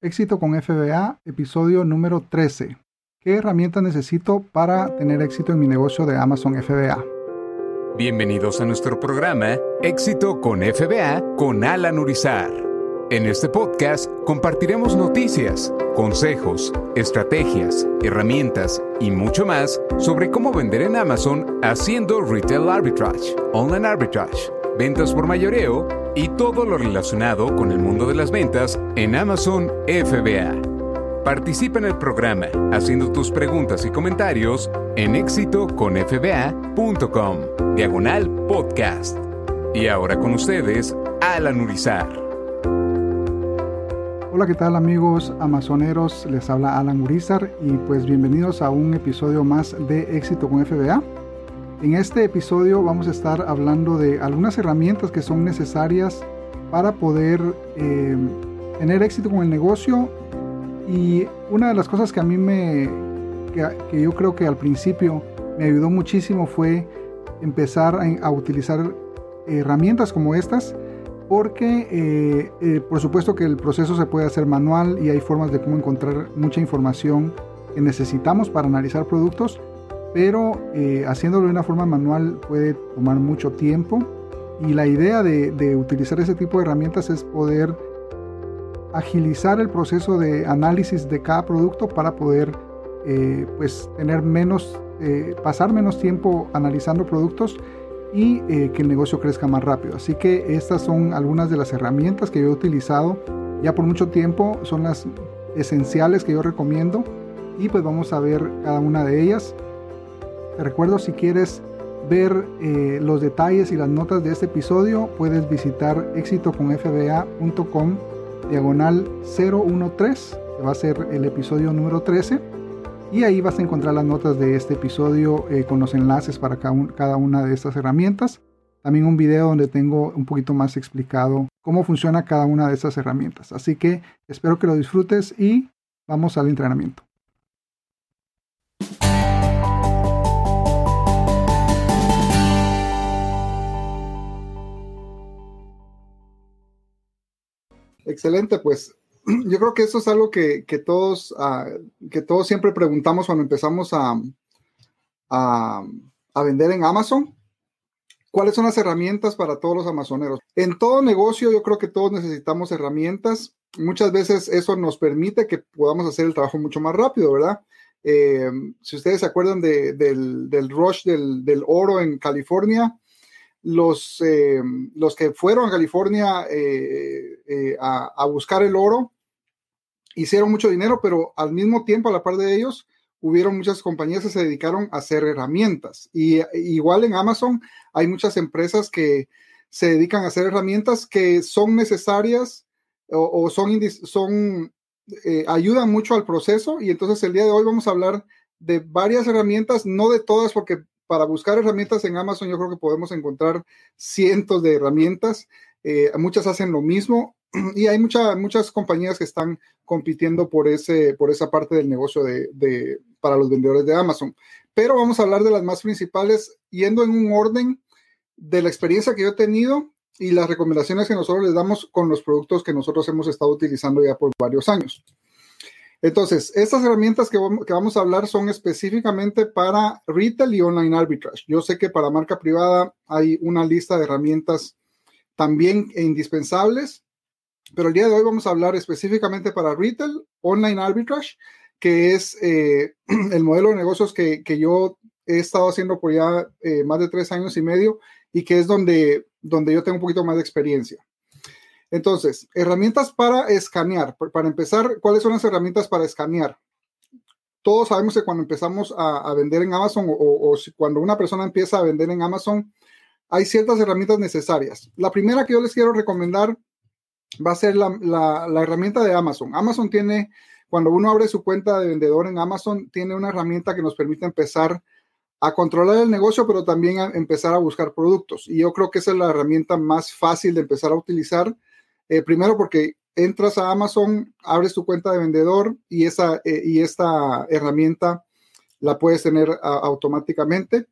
Éxito con FBA, episodio número 13. ¿Qué herramientas necesito para tener éxito en mi negocio de Amazon FBA? Bienvenidos a nuestro programa Éxito con FBA con Alan Urizar. En este podcast compartiremos noticias, consejos, estrategias, herramientas y mucho más sobre cómo vender en Amazon haciendo retail arbitrage, online arbitrage, ventas por mayoreo y todo lo relacionado con el mundo de las ventas en Amazon FBA. Participa en el programa haciendo tus preguntas y comentarios en éxitoconfba.com, diagonal podcast. Y ahora con ustedes, Alan Urizar. Hola, ¿qué tal amigos amazoneros? Les habla Alan Urizar y pues bienvenidos a un episodio más de Éxito con FBA. En este episodio vamos a estar hablando de algunas herramientas que son necesarias para poder eh, tener éxito con el negocio. Y una de las cosas que a mí me, que, yo creo que al principio me ayudó muchísimo fue empezar a, utilizar herramientas como estas porque eh, eh, por supuesto que el proceso se puede hacer manual y hay formas de cómo encontrar mucha información que necesitamos para analizar productos pero eh, haciéndolo de una forma manual puede tomar mucho tiempo. Y la idea de, utilizar ese tipo de herramientas es poder agilizar el proceso de análisis de cada producto para poder eh, pues tener menos eh, pasar menos tiempo analizando productos y que el negocio crezca más rápido. Así que estas son algunas de las herramientas que yo he utilizado. Ya por mucho tiempo son las esenciales que yo recomiendo y pues vamos a ver cada una de ellas recuerdo si quieres ver eh, los detalles y las notas de este episodio, puedes visitar éxitoconfba.com diagonal 013, que va a ser el episodio número 13. Y ahí vas a encontrar las notas de este episodio eh, con los enlaces para cada una de estas herramientas. También un video donde tengo un poquito más explicado cómo funciona cada una de estas herramientas. Así que espero que lo disfrutes y vamos al entrenamiento. Excelente, pues yo creo que eso es algo que, todos, ah, que todos siempre preguntamos cuando empezamos a, a, vender en Amazon. ¿Cuáles son las herramientas para todos los amazoneros? En todo negocio yo creo que todos necesitamos herramientas. Muchas veces eso nos permite que podamos hacer el trabajo mucho más rápido, ¿verdad? Eh, si ustedes se acuerdan del, del, rush del, del, oro en California, los, eh, los que fueron a California eh, eh, a, buscar el oro hicieron mucho dinero, pero al mismo tiempo, a la par de ellos, hubieron muchas compañías que se dedicaron a hacer herramientas. Y igual en Amazon hay muchas empresas que se dedican a hacer herramientas que son necesarias o, son, son ayudan mucho al proceso. Y entonces el día de hoy vamos a hablar de varias herramientas, no de todas, porque para buscar herramientas en Amazon, yo creo que podemos encontrar cientos de herramientas. Eh, muchas hacen lo mismo y hay muchas compañías que están compitiendo por, ese, por esa parte del negocio de, para los vendedores de Amazon. Pero vamos a hablar de las más principales yendo en un orden de la experiencia que yo he tenido y las recomendaciones que nosotros les damos con los productos que nosotros hemos estado utilizando ya por varios años. Entonces, estas herramientas que vamos a hablar son específicamente para retail y online arbitrage. Yo sé que para marca privada hay una lista de herramientas también indispensables, pero el día de hoy vamos a hablar específicamente para retail, online arbitrage, que es eh, el modelo de negocios que, yo he estado haciendo por ya eh, más de tres años y medio y que es donde, donde yo tengo un poquito más de experiencia. Entonces, herramientas para escanear. Para empezar, ¿cuáles son las herramientas para escanear? Todos sabemos que cuando empezamos a, vender en Amazon o, cuando una persona empieza a vender en Amazon, hay ciertas herramientas necesarias. La primera que yo les quiero recomendar va a ser la, herramienta de Amazon. Amazon tiene, cuando uno abre su cuenta de vendedor en Amazon, tiene una herramienta que nos permite empezar a controlar el negocio, pero también a empezar a buscar productos. Y yo creo que esa es la herramienta más fácil de empezar a utilizar eh, primero porque entras a Amazon, abres tu cuenta de vendedor y, esa, eh, y esta herramienta la puedes tener automáticamente.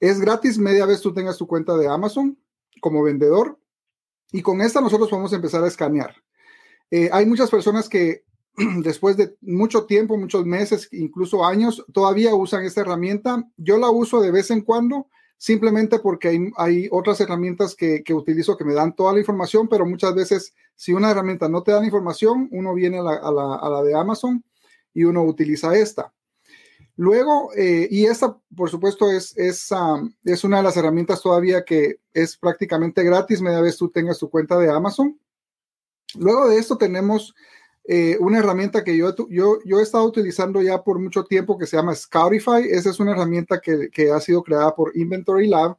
Es gratis media vez tú tengas tu cuenta de Amazon como vendedor y con esta nosotros a empezar a escanear. Eh, hay muchas personas que después de mucho tiempo, muchos meses, incluso años, todavía usan esta herramienta. Yo la uso de vez en cuando, simplemente porque hay, otras herramientas que, utilizo que me dan toda la información, pero muchas veces si una herramienta no te da la información, uno viene a la, de Amazon y uno utiliza esta. Luego, eh, y esta, por supuesto, es, es, es, una de las herramientas todavía que es prácticamente gratis media vez tú tengas tu cuenta de Amazon. Luego de esto tenemos eh, una herramienta que yo, yo, he estado utilizando ya por mucho tiempo que se llama Scoutify. Esa es una herramienta que, que ha sido creada por Inventory Lab.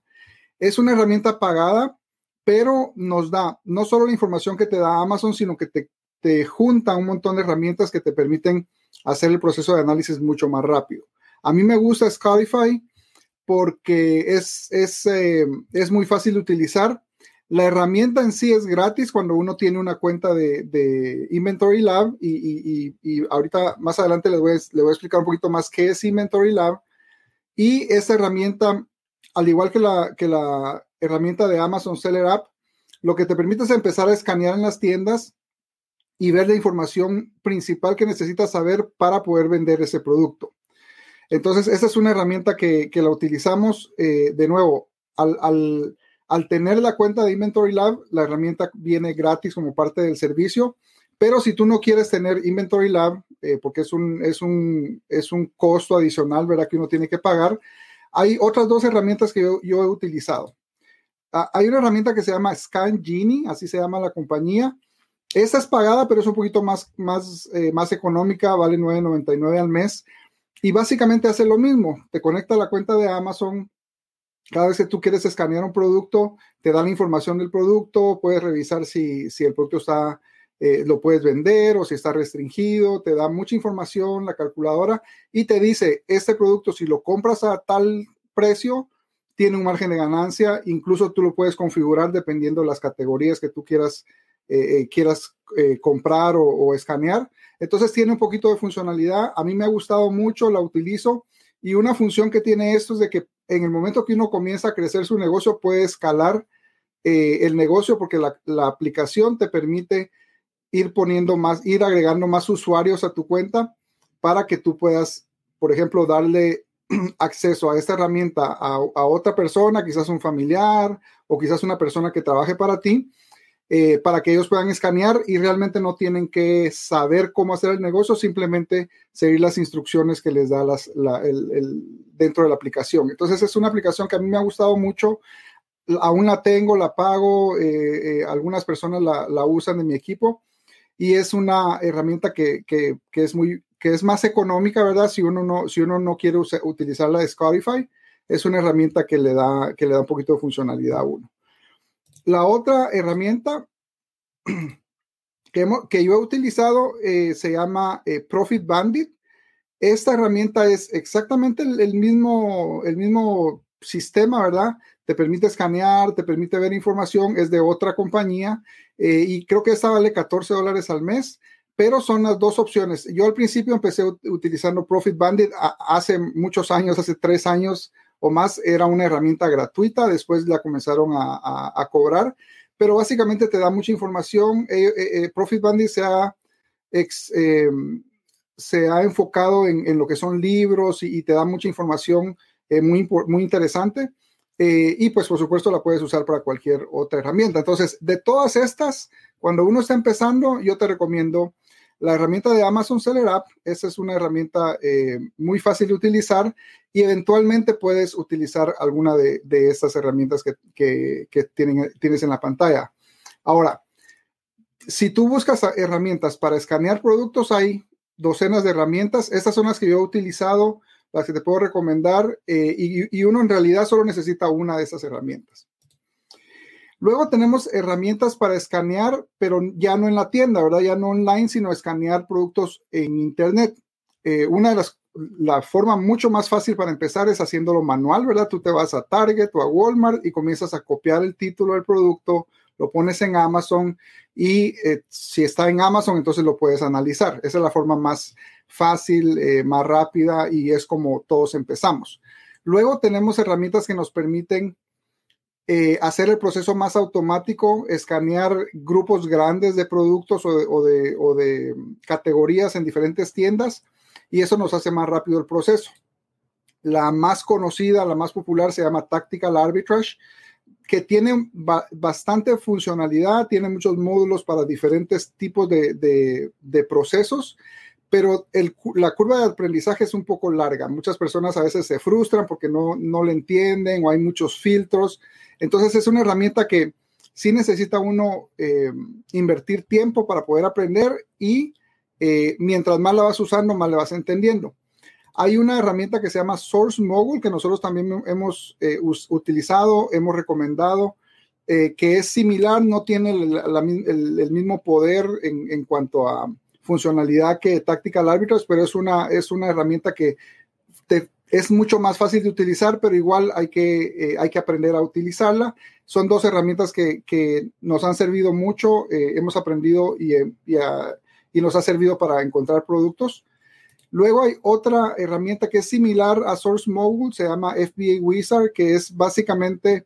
Es una herramienta pagada, pero nos da no solo la información que te da Amazon, sino que te, te junta un montón de herramientas que te permiten hacer el proceso de análisis mucho más rápido. A mí me gusta Scoutify porque es, es, eh, es muy fácil de utilizar la herramienta en sí es gratis cuando uno tiene una cuenta de, Inventory Lab y, ahorita más adelante les voy, a, explicar un poquito más qué es Inventory Lab. Y esta herramienta, al igual que la, herramienta de Amazon Seller App, lo que te permite es empezar a escanear en las tiendas y ver la información principal que necesitas saber para poder vender ese producto. Entonces, esta es una herramienta que, la utilizamos eh, de nuevo al tener la cuenta de Inventory Lab, la herramienta viene gratis como parte del servicio, pero si tú no quieres tener Inventory Lab, eh, porque es un, es, un, es un costo adicional, ¿verdad? Que uno tiene que pagar, hay otras dos herramientas que yo, he utilizado. Ah, hay una herramienta que se llama Scan Genie, así se llama la compañía. Esta es pagada, pero es un poquito más, más, eh, más económica, vale 9.99 al mes. Y básicamente hace lo mismo, te conecta a la cuenta de Amazon, cada vez que tú quieres escanear un producto, te da la información del producto, puedes revisar si, el producto está, eh, lo puedes vender o si está restringido, te da mucha información la calculadora y te dice, este producto si lo compras a tal precio, tiene un margen de ganancia, incluso tú lo puedes configurar dependiendo de las categorías que tú quieras, eh, eh, quieras comprar o escanear. Entonces tiene un poquito de funcionalidad, a mí me ha gustado mucho, la utilizo. Y una función que tiene esto es de que en el momento que uno comienza a crecer su negocio, puede escalar eh, el negocio porque la, aplicación te permite ir poniendo más, ir agregando más usuarios a tu cuenta para que tú puedas, por ejemplo, darle acceso a esta herramienta a, a otra persona, quizás un familiar o quizás una persona que trabaje para ti eh, para que ellos puedan escanear y realmente no tienen que saber cómo hacer el negocio, simplemente seguir las instrucciones que les da el, dentro de la aplicación. Entonces es una aplicación que a mí me ha gustado mucho, aún la tengo, la pago, eh, eh, algunas personas la, usan en mi equipo y es una herramienta que, es muy que es más económica, ¿verdad? Si uno no, si uno no quiere utilizar la de es una herramienta que le da, que le da un poquito de funcionalidad a uno. La otra herramienta que, que yo he utilizado eh, se llama eh, Profit Bandit. Esta herramienta es exactamente el, mismo, el mismo sistema, ¿verdad? Te permite escanear, te permite ver información, es de otra compañía eh, y creo que esta vale 14 dólares al mes, pero son las dos opciones. Yo al principio empecé utilizando Profit Bandit hace muchos años, hace tres años o más, era una herramienta gratuita, después la comenzaron a, cobrar, pero básicamente te da mucha información. Eh, eh, eh, Profit Bandit se ha, em, se ha enfocado en, lo que son libros y, te da mucha información muy, muy interesante. y pues por supuesto la puedes usar para cualquier otra herramienta. Entonces, de todas estas, cuando uno está empezando, yo te recomiendo la herramienta de Amazon Seller App, esa es una herramienta eh, muy fácil de utilizar y eventualmente puedes utilizar alguna de, estas herramientas que, tienes en la pantalla. Ahora, si tú buscas herramientas para escanear productos, hay docenas de herramientas. Estas son las que yo he utilizado, las que te puedo recomendar eh, y uno en realidad solo necesita una de esas herramientas. Luego tenemos herramientas para escanear, pero ya no en la tienda, ¿verdad? Ya no online, sino escanear productos en Internet. Eh, una de las, la forma mucho más fácil para empezar es haciéndolo manual, ¿verdad? Tú te vas a Target o a Walmart y comienzas a copiar el título del producto, lo pones en Amazon y eh, si está en Amazon, entonces lo puedes analizar. Esa es la forma más fácil, eh, más rápida y es como todos empezamos. Luego tenemos herramientas que nos permiten eh, hacer el proceso más automático, escanear grupos grandes de productos o de, categorías en diferentes tiendas y eso nos hace más rápido el proceso. La más conocida, la más popular se llama Tactical Arbitrage, que tiene bastante funcionalidad, tiene muchos módulos para diferentes tipos de, procesos, pero la curva de aprendizaje es un poco larga. Muchas personas a veces se frustran porque no, no le entienden o hay muchos filtros. Entonces es una herramienta que sí necesita uno eh, invertir tiempo para poder aprender y eh, mientras más la vas usando, más la vas entendiendo. Hay una herramienta que se llama Source Mogul que nosotros también hemos eh, utilizado, hemos recomendado, que es similar, no tiene el, mismo poder en, cuanto a funcionalidad que Tactical Arbitrage, pero es una, es una herramienta que es mucho más fácil de utilizar, pero igual hay que, eh, hay que aprender a utilizarla. Son dos herramientas que, nos han servido mucho, eh, hemos aprendido y, eh, y, nos ha servido para encontrar productos. Luego hay otra herramienta que es similar a Source Mogul, se llama FBA Wizard, que es básicamente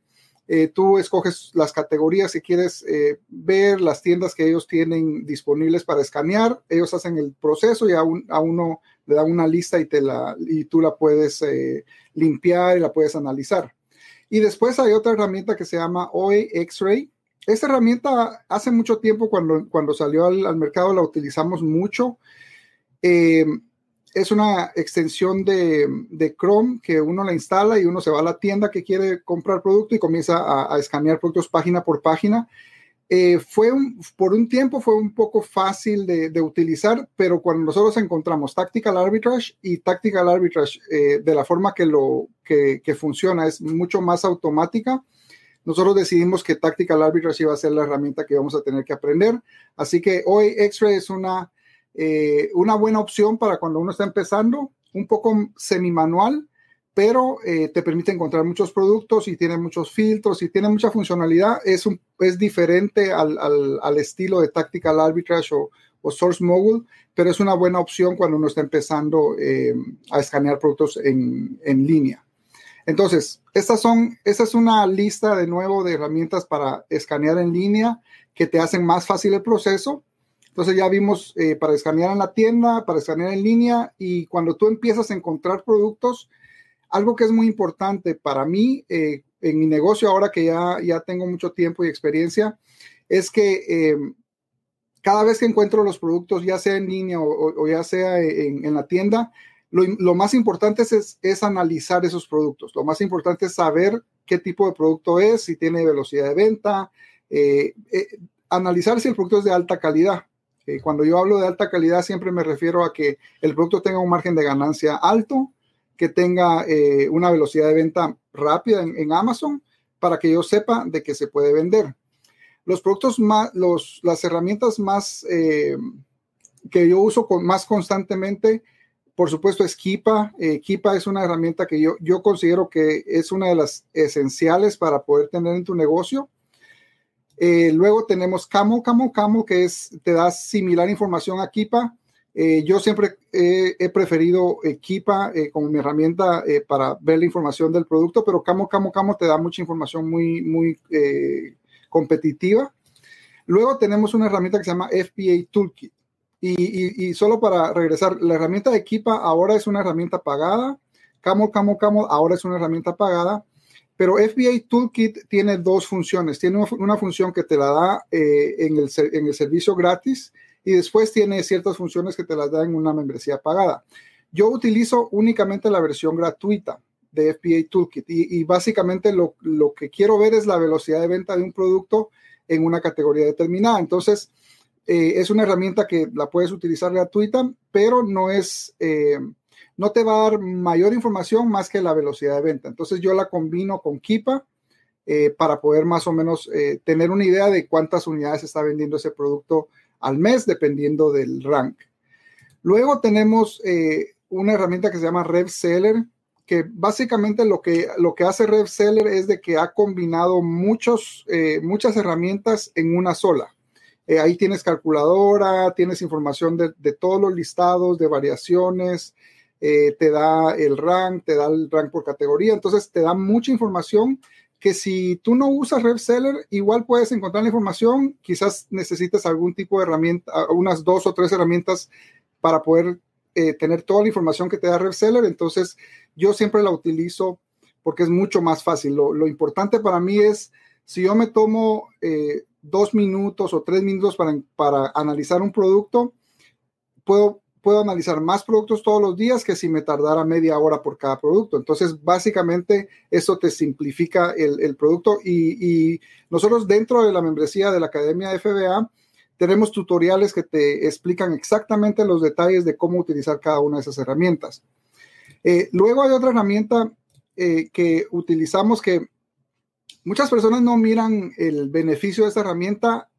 tú escoges las categorías que quieres ver, las tiendas que ellos tienen disponibles para escanear, ellos hacen el proceso y a, a uno le da una lista y, te la, y tú la puedes eh, limpiar y la puedes analizar. Y después hay otra herramienta que se llama OE X-Ray. Esta herramienta hace mucho tiempo cuando, cuando salió al, mercado la utilizamos mucho. Eh, es una extensión de, de, Chrome que uno la instala y uno se va a la tienda que quiere comprar producto y comienza a, escanear productos página por página eh, fue por un tiempo fue un poco fácil de, utilizar, pero cuando nosotros encontramos Tactical Arbitrage y Tactical Arbitrage eh, de la forma que, lo, que, funciona es mucho más automática, nosotros decidimos que Tactical Arbitrage iba a ser la herramienta que vamos a tener que aprender. Así que hoy X-Ray es una, eh, una buena opción para cuando uno está empezando, un poco semi-manual, pero eh, te permite encontrar muchos productos y tiene muchos filtros y tiene mucha funcionalidad. Es, un, es diferente al, al, estilo de Tactical Arbitrage o, o, Source Mogul, pero es una buena opción cuando uno está empezando eh, a escanear productos en, en, línea. Entonces, estas son, esta es una lista de nuevo de herramientas para escanear en línea que te hacen más fácil el proceso. Entonces ya vimos eh, para escanear en la tienda, para escanear en línea y cuando tú empiezas a encontrar productos, algo que es muy importante para mí eh, en mi negocio, ahora que ya, ya tengo mucho tiempo y experiencia, es que em, cada vez que encuentro los productos, ya sea en línea o, ya sea en, la tienda, lo, más importante es, es, analizar esos productos. Lo más importante es saber qué tipo de producto es, si tiene velocidad de venta, eh, analizar si el producto es de alta calidad. Cuando yo hablo de alta calidad, siempre me refiero a que el producto tenga un margen de ganancia alto, que tenga eh, una velocidad de venta rápida en, Amazon para que yo sepa de que se puede vender. Los productos más, las herramientas más eh, que yo uso con, más constantemente, por supuesto, es Kipa. Eh, Kipa es una herramienta que yo, yo considero que es una de las esenciales para poder tener en tu negocio. Luego tenemos Camo, Camo, Camo, que es, te da similar información a Kipa eh, yo siempre he, preferido Equipa eh, como mi herramienta eh, para ver la información del producto, pero Camo, Camo, Camo te da mucha información muy, muy competitiva. Luego tenemos una herramienta que se llama FBA Toolkit. Y, y, solo para regresar, la herramienta de Equipa ahora es una herramienta pagada. Camo, Camo, Camo ahora es una herramienta pagada. Pero FBA Toolkit tiene dos funciones. Tiene una función que te la da en el, en el servicio gratis y después tiene ciertas funciones que te las da en una membresía pagada. Yo utilizo únicamente la versión gratuita de FBA Toolkit y, básicamente lo, que quiero ver es la velocidad de venta de un producto en una categoría determinada. Entonces, eh, es una herramienta que la puedes utilizar gratuita, pero no es, eh, no te va a dar mayor información más que la velocidad de venta. Entonces, yo la combino con Kipa eh, para poder más o menos tener una idea de cuántas unidades está vendiendo ese producto al mes, dependiendo del rank. Luego tenemos eh, una herramienta que se llama RevSeller, que básicamente lo que, lo que hace RevSeller es de que ha combinado muchos, eh, muchas herramientas en una sola. Eh, ahí tienes calculadora, tienes información de, de todos los listados, de variaciones, te da el rank, te da el rank por categoría, entonces te da mucha información que si tú no usas RevSeller, igual puedes encontrar la información, quizás necesites algún tipo de herramienta, unas dos o tres herramientas para poder eh, tener toda la información que te da RevSeller, entonces yo siempre la utilizo porque es mucho más fácil. Lo, importante para mí es, si yo me tomo eh, dos minutos o tres minutos para, para analizar un producto, puedo puedo analizar más productos todos los días que si me tardara media hora por cada producto. Entonces, básicamente, eso te simplifica el, producto y, nosotros dentro de la membresía de la Academia de FBA tenemos tutoriales que te explican exactamente los detalles de cómo utilizar cada una de esas herramientas. Eh, luego hay otra herramienta eh, que utilizamos que muchas personas no miran el beneficio de esta herramienta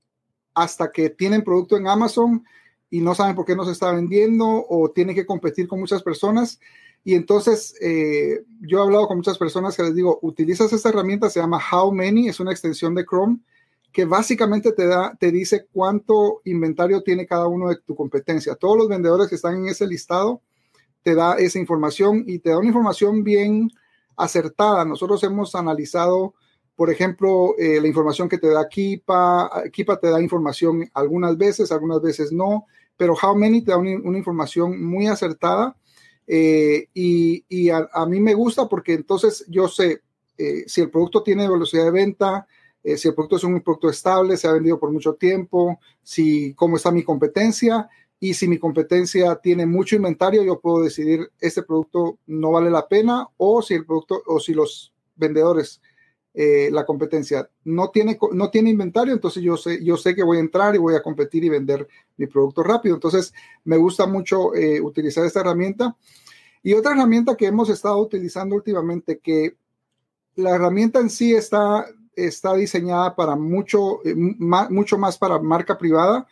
hasta que tienen producto en Amazon y no saben por qué no se está vendiendo o tienen que competir con muchas personas. Y entonces eh, yo he hablado con muchas personas que les digo, utilizas esta herramienta, se llama How Many, es una extensión de Chrome que básicamente te da, te dice cuánto inventario tiene cada uno de tu competencia. Todos los vendedores que están en ese listado te da esa información y te da una información bien acertada. Nosotros hemos analizado, por ejemplo, eh, la información que te da Kipa. Kipa te da información algunas veces, algunas veces no pero How Many te da una, información muy acertada eh, y, a, mí me gusta porque entonces yo sé eh, si el producto tiene velocidad de venta, eh, si el producto es un producto estable, se ha vendido por mucho tiempo, si cómo está mi competencia y si mi competencia tiene mucho inventario, yo puedo decidir este producto no vale la pena o si el producto o si los vendedores eh, la competencia no tiene, no tiene inventario, entonces yo sé, yo sé que voy a entrar y voy a competir y vender mi producto rápido. Entonces, me gusta mucho eh, utilizar esta herramienta. Y otra herramienta que hemos estado utilizando últimamente, que la herramienta en sí está, está diseñada para mucho, eh, mucho más para marca privada,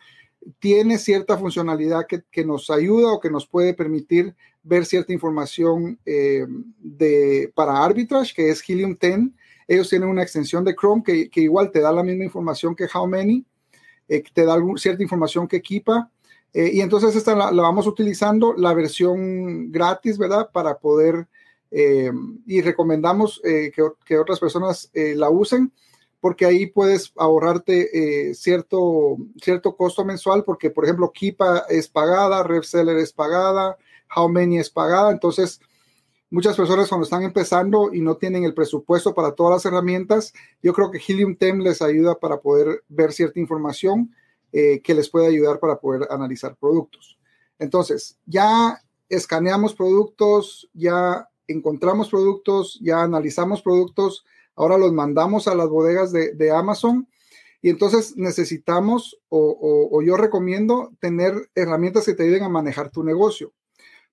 tiene cierta funcionalidad que, que, nos ayuda o que nos puede permitir ver cierta información de, para arbitrage, que es Helium 10 ellos tienen una extensión de Chrome que, igual te da la misma información que How Many, eh, te da cierta información que equipa. Eh, y entonces esta la, vamos utilizando, la versión gratis, ¿verdad? Para poder, eh, y recomendamos que, otras personas la usen, porque ahí puedes ahorrarte cierto, cierto costo mensual, porque por ejemplo, Kipa es pagada, RevSeller es pagada, How Many es pagada, entonces muchas personas cuando están empezando y no tienen el presupuesto para todas las herramientas, yo creo que Helium Tem les ayuda para poder ver cierta información eh, que les puede ayudar para poder analizar productos. Entonces, ya escaneamos productos, ya encontramos productos, ya analizamos productos, ahora los mandamos a las bodegas de, Amazon y entonces necesitamos o yo recomiendo tener herramientas que te ayuden a manejar tu negocio.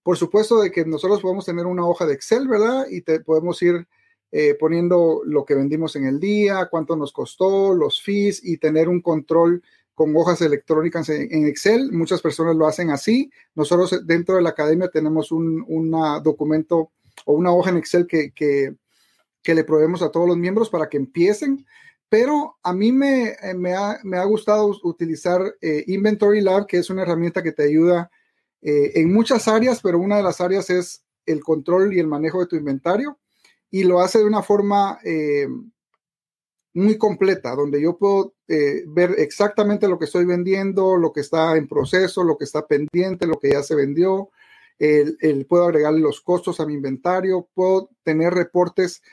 Por supuesto de que nosotros podemos tener una hoja de Excel, ¿verdad? Y te podemos ir eh, poniendo lo que vendimos en el día, cuánto nos costó, los fees y tener un control con hojas electrónicas en, Excel. Muchas personas lo hacen así. Nosotros dentro de la academia tenemos un documento o una hoja en Excel que, que, le proveemos a todos los miembros para que empiecen. Pero a mí me, eh, me, ha, me ha, gustado utilizar eh, Inventory Lab, que es una herramienta que te ayuda eh, en muchas áreas, pero una de las áreas es el control y el manejo de tu inventario y lo hace de una forma eh, muy completa, donde yo puedo eh, ver exactamente lo que estoy vendiendo, lo que está en proceso, lo que está pendiente, lo que ya se vendió. El, puedo agregarle los costos a mi inventario, puedo tener reportes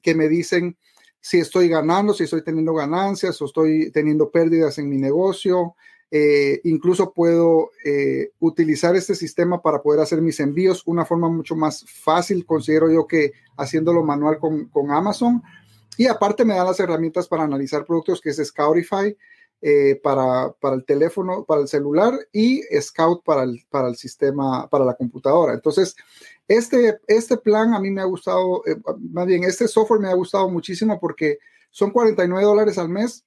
que me dicen si estoy ganando, si estoy teniendo ganancias o estoy teniendo pérdidas en mi negocio, eh, incluso puedo eh, utilizar este sistema para poder hacer mis envíos una forma mucho más fácil, considero yo que haciéndolo manual con, Amazon. Y aparte me da las herramientas para analizar productos que es Scoutify eh, para, para, el teléfono, para el celular y Scout para el, para el sistema, para la computadora. Entonces, este, este plan a mí me ha gustado, más bien, este software me ha gustado muchísimo porque son 49 dólares al mes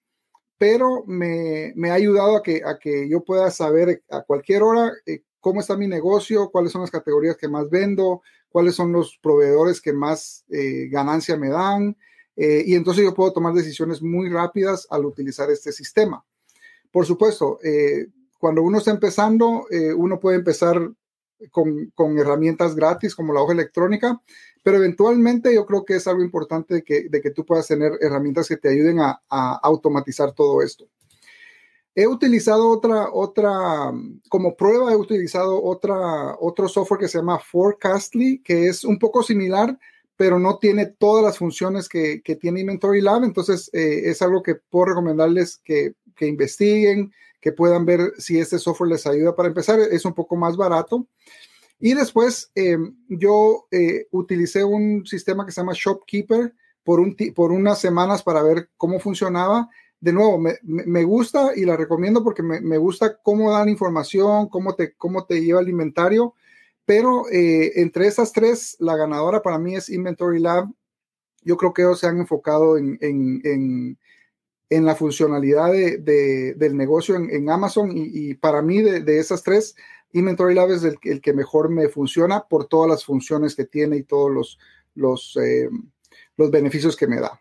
pero me, ha ayudado a que, a que yo pueda saber a cualquier hora eh, cómo está mi negocio, cuáles son las categorías que más vendo, cuáles son los proveedores que más eh, ganancia me dan. Eh, y entonces yo puedo tomar decisiones muy rápidas al utilizar este sistema. Por supuesto, cuando uno está empezando, uno puede empezar con, herramientas gratis como la hoja electrónica, pero eventualmente yo creo que es algo importante que, de que tú puedas tener herramientas que te ayuden a, a automatizar todo esto. He utilizado otra, otra, como prueba he utilizado otra, otro software que se llama Forecastly, que es un poco similar, pero no tiene todas las funciones que, que tiene Inventory Lab. Entonces, eh, es algo que puedo recomendarles que, que, investiguen, que puedan ver si este software les ayuda para empezar. Es un poco más barato. Y después, eh, yo eh, utilicé un sistema que se llama Shopkeeper por, un, por unas semanas para ver cómo funcionaba de nuevo, me, gusta y la recomiendo porque me, me, gusta cómo dan información, cómo te, cómo te lleva el inventario, pero eh, entre esas tres, la ganadora para mí es Inventory Lab. Yo creo que ellos se han enfocado en, en, en, en la funcionalidad de, de, del negocio en, Amazon y, para mí de, esas tres, Inventory Lab es el, que mejor me funciona por todas las funciones que tiene y todos los, los, eh, los beneficios que me da.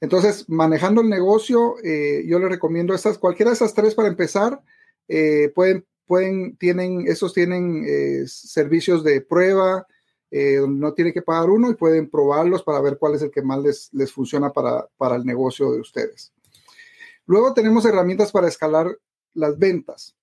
Entonces, manejando el negocio, eh, yo le recomiendo estas, cualquiera de esas tres para empezar. Eh, pueden, pueden, tienen, esos tienen eh, servicios de prueba, donde no tiene que pagar uno y pueden probarlos para ver cuál es el que más les, les funciona para, para el negocio de ustedes. Luego tenemos herramientas para escalar las ventas.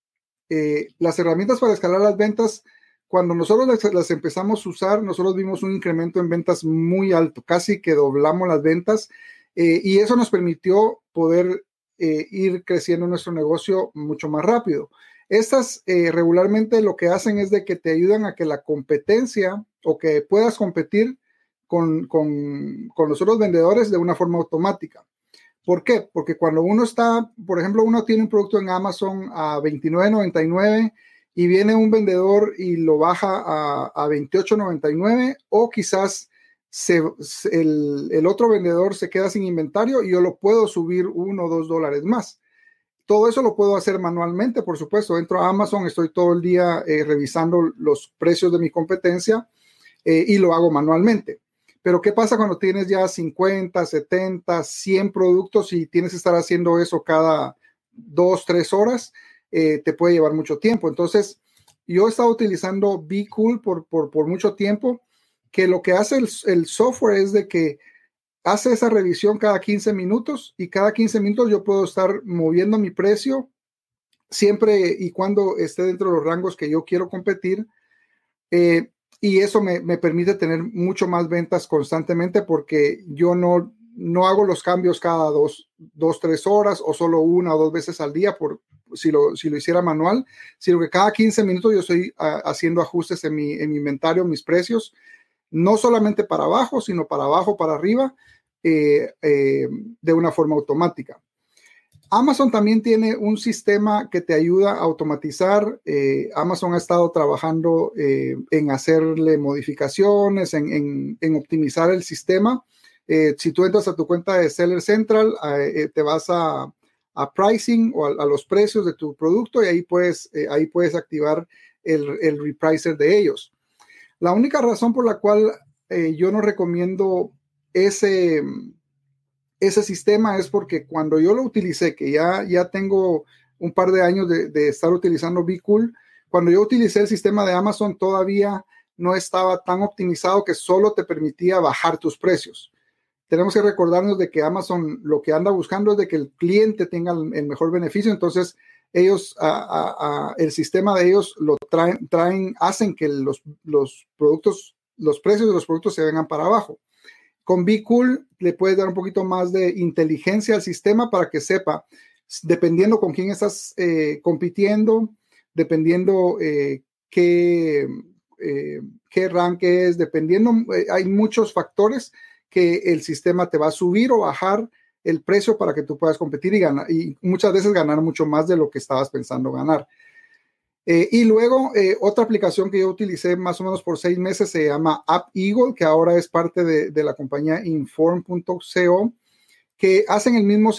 las herramientas para escalar las ventas, cuando nosotros las, las, empezamos a usar, nosotros vimos un incremento en ventas muy alto, casi que doblamos las ventas eh, y eso nos permitió poder eh, ir creciendo nuestro negocio mucho más rápido. Estas eh, regularmente lo que hacen es de que te ayudan a que la competencia o que puedas competir con, con, con los otros vendedores de una forma automática. ¿Por qué? Porque cuando uno está, por ejemplo, uno tiene un producto en Amazon a $29.99 y viene un vendedor y lo baja a, a $28.99 o quizás el, otro vendedor se queda sin inventario y yo lo puedo subir uno o dos dólares más. Todo eso lo puedo hacer manualmente, por supuesto. Entro a Amazon, estoy todo el día eh, revisando los precios de mi competencia eh, y lo hago manualmente. Pero ¿qué pasa cuando tienes ya 50, 70, 100 productos y tienes que estar haciendo eso cada dos, tres horas? Eh, te puede llevar mucho tiempo. Entonces, yo he estado utilizando Be Cool por, mucho tiempo que lo que hace el, software es de que hace esa revisión cada 15 minutos y cada 15 minutos yo puedo estar moviendo mi precio siempre y cuando esté dentro de los rangos que yo quiero competir. Eh, y eso me, permite tener mucho más ventas constantemente porque yo no, no hago los cambios cada dos, dos, tres horas o solo una o dos veces al día por, si lo, si lo hiciera manual, sino que cada 15 minutos yo estoy ah, haciendo ajustes en mi, en mi inventario, mis precios no solamente para abajo, sino para abajo, para arriba, eh, eh, de una forma automática. Amazon también tiene un sistema que te ayuda a automatizar. Eh, Amazon ha estado trabajando en hacerle modificaciones, en, optimizar el sistema. si tú entras a tu cuenta de Seller Central, te vas a, pricing o a, los precios de tu producto y ahí puedes, ahí puedes activar el, el repricer de ellos. La única razón por la cual eh, yo no recomiendo ese, ese sistema es porque cuando yo lo utilicé, que ya, ya tengo un par de años de, estar utilizando Cool, cuando yo utilicé el sistema de Amazon todavía no estaba tan optimizado que solo te permitía bajar tus precios. Tenemos que recordarnos de que Amazon lo que anda buscando es de que el cliente tenga el mejor beneficio, entonces ellos, el sistema de ellos lo traen, traen hacen que los, los, productos, los precios de los productos se vengan para abajo. Con Cool le puedes dar un poquito más de inteligencia al sistema para que sepa, dependiendo con quién estás eh, compitiendo, dependiendo eh, qué, eh, qué rank es, dependiendo, hay muchos factores que el sistema te va a subir o bajar el precio para que tú puedas competir y ganar, y muchas veces ganar mucho más de lo que estabas pensando ganar. Eh, y luego, eh, otra aplicación que yo utilicé más o menos por seis meses se llama App Eagle, que ahora es parte de, la compañía Inform.co, que hacen el, mismo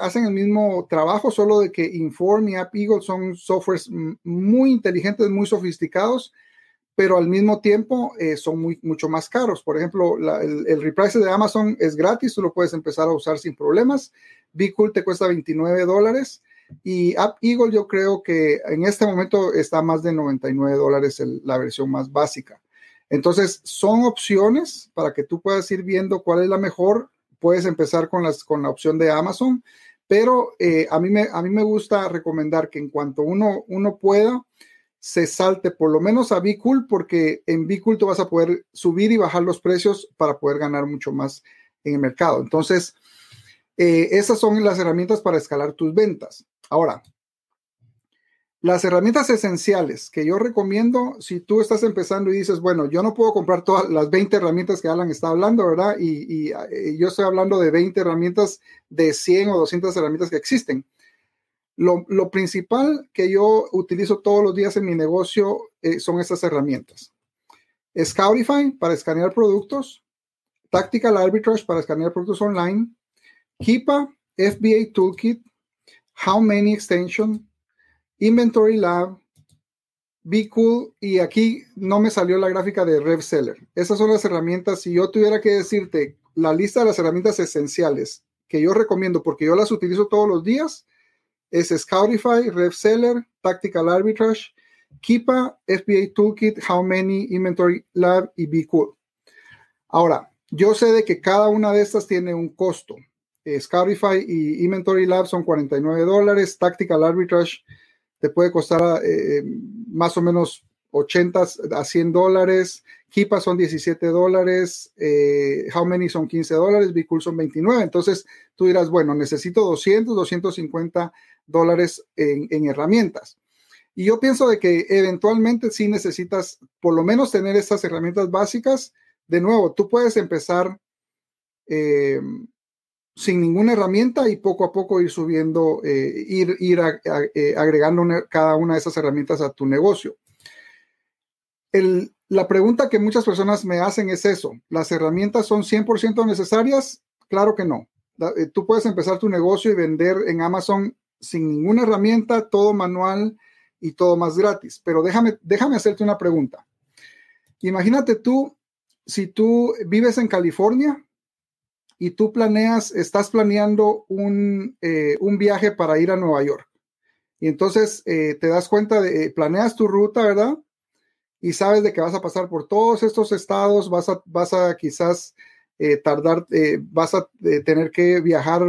hacen el mismo trabajo, solo de que Inform y App Eagle son softwares muy inteligentes, muy sofisticados, pero al mismo tiempo eh, son mucho más caros. Por ejemplo, el, el reprice de Amazon es gratis, tú lo puedes empezar a usar sin problemas. Cool te cuesta 29 dólares y App Eagle yo creo que en este momento está más de 99 dólares la versión más básica. Entonces, son opciones para que tú puedas ir viendo cuál es la mejor. Puedes empezar con, las, con la opción de Amazon, pero eh, a, mí me, a mí me gusta recomendar que en cuanto uno, uno pueda, se salte por lo menos a Bicool, porque en Bicool tú vas a poder subir y bajar los precios para poder ganar mucho más en el mercado. Entonces, eh, esas son las herramientas para escalar tus ventas. Ahora, las herramientas esenciales que yo recomiendo si tú estás empezando y dices, bueno, yo no puedo comprar todas las 20 herramientas que Alan está hablando, ¿verdad? Y, eh, yo estoy hablando de 20 herramientas de 100 o 200 herramientas que existen. Lo, principal que yo utilizo todos los días en mi negocio eh, son estas herramientas. Scoutify para escanear productos, Tactical Arbitrage para escanear productos online, Keepa, FBA Toolkit, How Many Extension, Inventory Lab, Be Cool y aquí no me salió la gráfica de RevSeller. Esas son las herramientas. Si yo tuviera que decirte la lista de las herramientas esenciales que yo recomiendo porque yo las utilizo todos los días, es Scoutify, RevSeller, Tactical Arbitrage, Keepa, FBA Toolkit, How Many, Inventory Lab y Be Cool. Ahora, yo sé de que cada una de estas tiene un costo. Scoutify y Inventory Lab son 49 dólares, Tactical Arbitrage te puede costar eh, más o menos 80 a 100 dólares. Kipa son 17 dólares. Eh, How Many son 15 dólares. Bicool son 29. Entonces tú dirás, bueno, necesito 200, 250 dólares en, en, herramientas. Y yo pienso de que eventualmente sí necesitas por lo menos tener estas herramientas básicas. De nuevo, tú puedes empezar eh, sin ninguna herramienta y poco a poco ir subiendo, eh, ir, ir eh, agregando cada una de esas herramientas a tu negocio. la pregunta que muchas personas me hacen es eso, ¿las herramientas son 100% necesarias? Claro que no. Eh, tú puedes empezar tu negocio y vender en Amazon sin ninguna herramienta, todo manual y todo más gratis. Pero déjame, déjame hacerte una pregunta. Imagínate tú, si tú vives en California y tú planeas, estás planeando un, eh, un viaje para ir a Nueva York. Y entonces eh, te das cuenta de, eh, planeas tu ruta, ¿verdad? Y sabes de que vas a pasar por todos estos estados, vas a, vas a quizás tardar, vas a tener que viajar,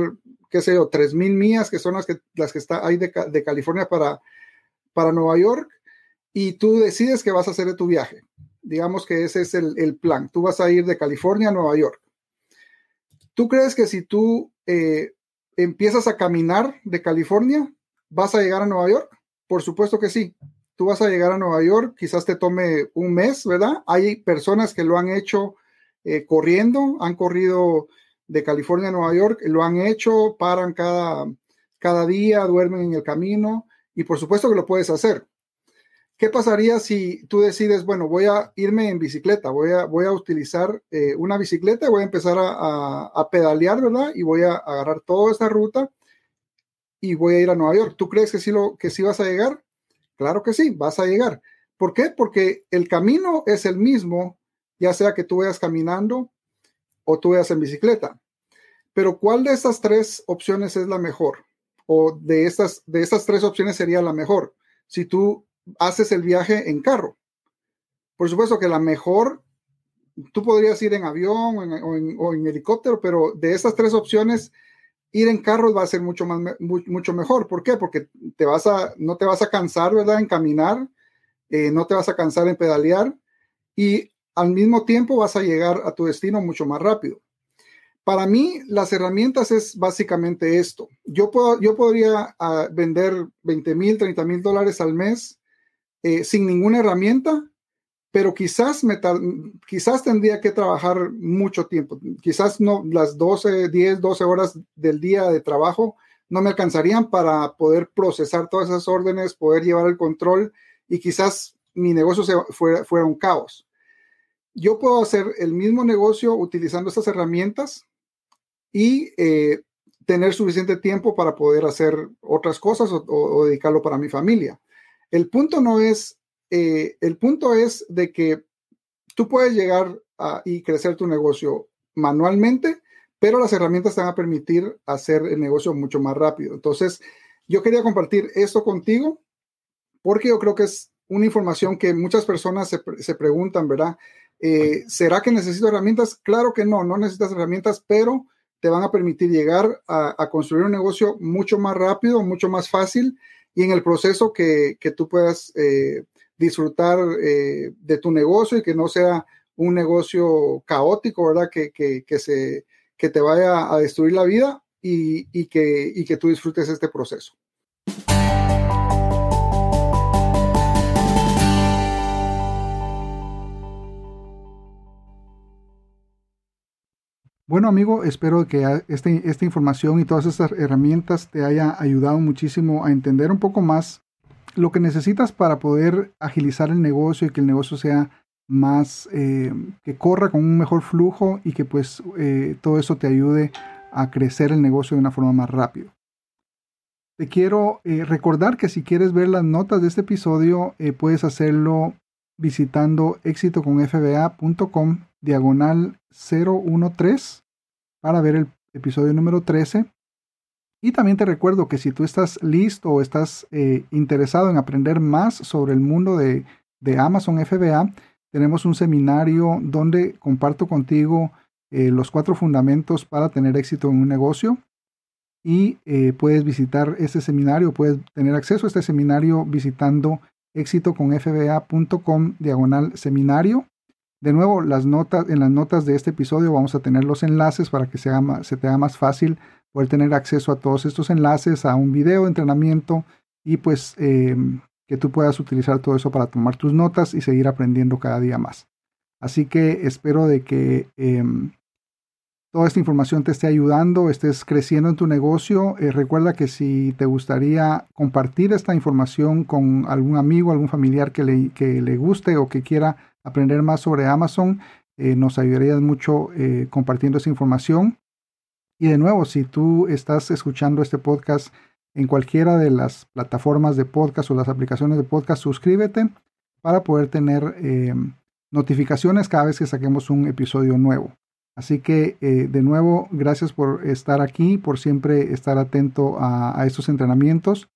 qué sé yo, tres mil millas, que son las que, las que está, hay de, de California para, para Nueva York, y tú decides que vas a hacer de tu viaje. Digamos que ese es el, el plan. Tú vas a ir de California a Nueva York ¿Tú crees que si tú eh, empiezas a caminar de California, vas a llegar a Nueva York? Por supuesto que sí. Tú vas a llegar a Nueva York, quizás te tome un mes, ¿verdad? Hay personas que lo han hecho eh, corriendo, han corrido de California a Nueva York, lo han hecho, paran cada, cada día, duermen en el camino y por supuesto que lo puedes hacer. ¿Qué pasaría si tú decides, bueno, voy a irme en bicicleta, voy a, voy a utilizar eh, una bicicleta, voy a empezar a, pedalear, ¿verdad? Y voy a agarrar toda esta ruta y voy a ir a Nueva York. ¿Tú crees que sí, lo, que sí vas a llegar? Claro que sí, vas a llegar. ¿Por qué? Porque el camino es el mismo, ya sea que tú vayas caminando o tú vayas en bicicleta. Pero ¿cuál de estas tres opciones es la mejor? O de estas, de estas tres opciones sería la mejor. Si tú haces el viaje en carro. Por supuesto que la mejor, tú podrías ir en avión o en, helicóptero, pero de esas tres opciones, ir en carro va a ser mucho, más, mucho mejor. ¿Por qué? Porque te vas a, no te vas a cansar, ¿verdad? En caminar, eh, no te vas a cansar en pedalear y al mismo tiempo vas a llegar a tu destino mucho más rápido. Para mí, las herramientas es básicamente esto. Yo, yo podría ah, vender 20 mil, 30 mil dólares al mes eh, sin ninguna herramienta, pero quizás, me quizás tendría que trabajar mucho tiempo. Quizás no las 12, 10, 12 horas del día de trabajo no me alcanzarían para poder procesar todas esas órdenes, poder llevar el control y quizás mi negocio se fuera, fuera un caos. Yo puedo hacer el mismo negocio utilizando estas herramientas y eh, tener suficiente tiempo para poder hacer otras cosas o dedicarlo para mi familia. El punto no es, eh, el punto es de que tú puedes llegar y crecer tu negocio manualmente, pero las herramientas te van a permitir hacer el negocio mucho más rápido. Entonces, yo quería compartir esto contigo porque yo creo que es una información que muchas personas se, preguntan, ¿verdad? Eh, ¿Será que necesito herramientas? Claro que no, no necesitas herramientas, pero te van a permitir llegar a, construir un negocio mucho más rápido, mucho más fácil y en el proceso que, tú puedas eh, disfrutar eh, de tu negocio y que no sea un negocio caótico, ¿verdad? Que, que, se, que te vaya a destruir la vida y, y, que, y que tú disfrutes este proceso. Bueno, amigo, espero que este, esta información y todas estas herramientas te haya ayudado muchísimo a entender un poco más lo que necesitas para poder agilizar el negocio y que el negocio sea más, eh, que corra con un mejor flujo y que pues eh, todo eso te ayude a crecer el negocio de una forma más rápida. Te quiero eh, recordar que si quieres ver las notas de este episodio, puedes hacerlo visitando exitoconfba.com diagonal 013 para ver el episodio número 13. Y también te recuerdo que si tú estás listo o estás eh, interesado en aprender más sobre el mundo de, Amazon FBA, tenemos un seminario donde comparto contigo eh, los cuatro fundamentos para tener éxito en un negocio. Y eh, puedes visitar este seminario, puedes tener acceso a este seminario visitando éxitoconfba.com diagonal seminario. De nuevo, las notas, en las notas de este episodio vamos a tener los enlaces para que se, te haga más fácil poder tener acceso a todos estos enlaces, a un video de entrenamiento y pues em, que tú puedas utilizar todo eso para tomar tus notas y seguir aprendiendo cada día más. Así que espero de que em, toda esta información te esté ayudando, estés creciendo en tu negocio. Eh, recuerda que si te gustaría compartir esta información con algún amigo, algún familiar que le, guste o que quiera aprender más sobre Amazon, eh, nos ayudarías mucho eh, compartiendo esa información. Y de nuevo, si tú estás escuchando este podcast en cualquiera de las plataformas de podcast o las aplicaciones de podcast, suscríbete para poder tener notificaciones cada vez que saquemos un episodio nuevo. Así que de nuevo, gracias por estar aquí, por siempre estar atento a estos entrenamientos.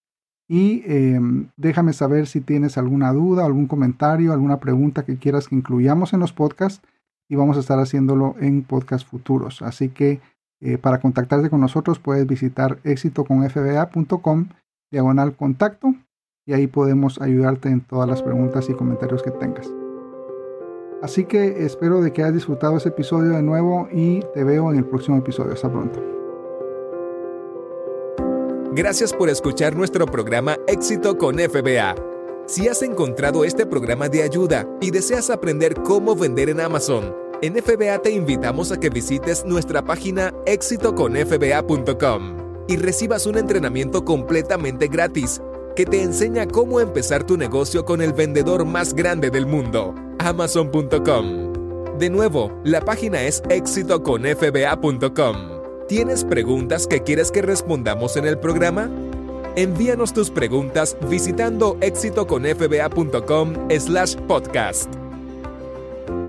Y em, déjame saber si tienes alguna duda, algún comentario, alguna pregunta que quieras que incluyamos en los podcasts y vamos a estar haciéndolo en podcasts futuros. Así que eh, para contactarte con nosotros puedes visitar éxitoconfba.com diagonal contacto y ahí podemos ayudarte en todas las preguntas y comentarios que tengas. Así que espero de que hayas disfrutado este episodio de nuevo y te veo en el próximo episodio. Hasta pronto. Gracias por escuchar nuestro programa Éxito con FBA. Si has encontrado este programa de ayuda y deseas aprender cómo vender en Amazon, en FBA te invitamos a que visites nuestra página exitoconfba.com y recibas un entrenamiento completamente gratis que te enseña cómo empezar tu negocio con el vendedor más grande del mundo, amazon.com. De nuevo, la página es exitoconfba.com. ¿Tienes preguntas que quieres que respondamos en el programa? Envíanos tus preguntas visitando éxitoconfba.com slash podcast.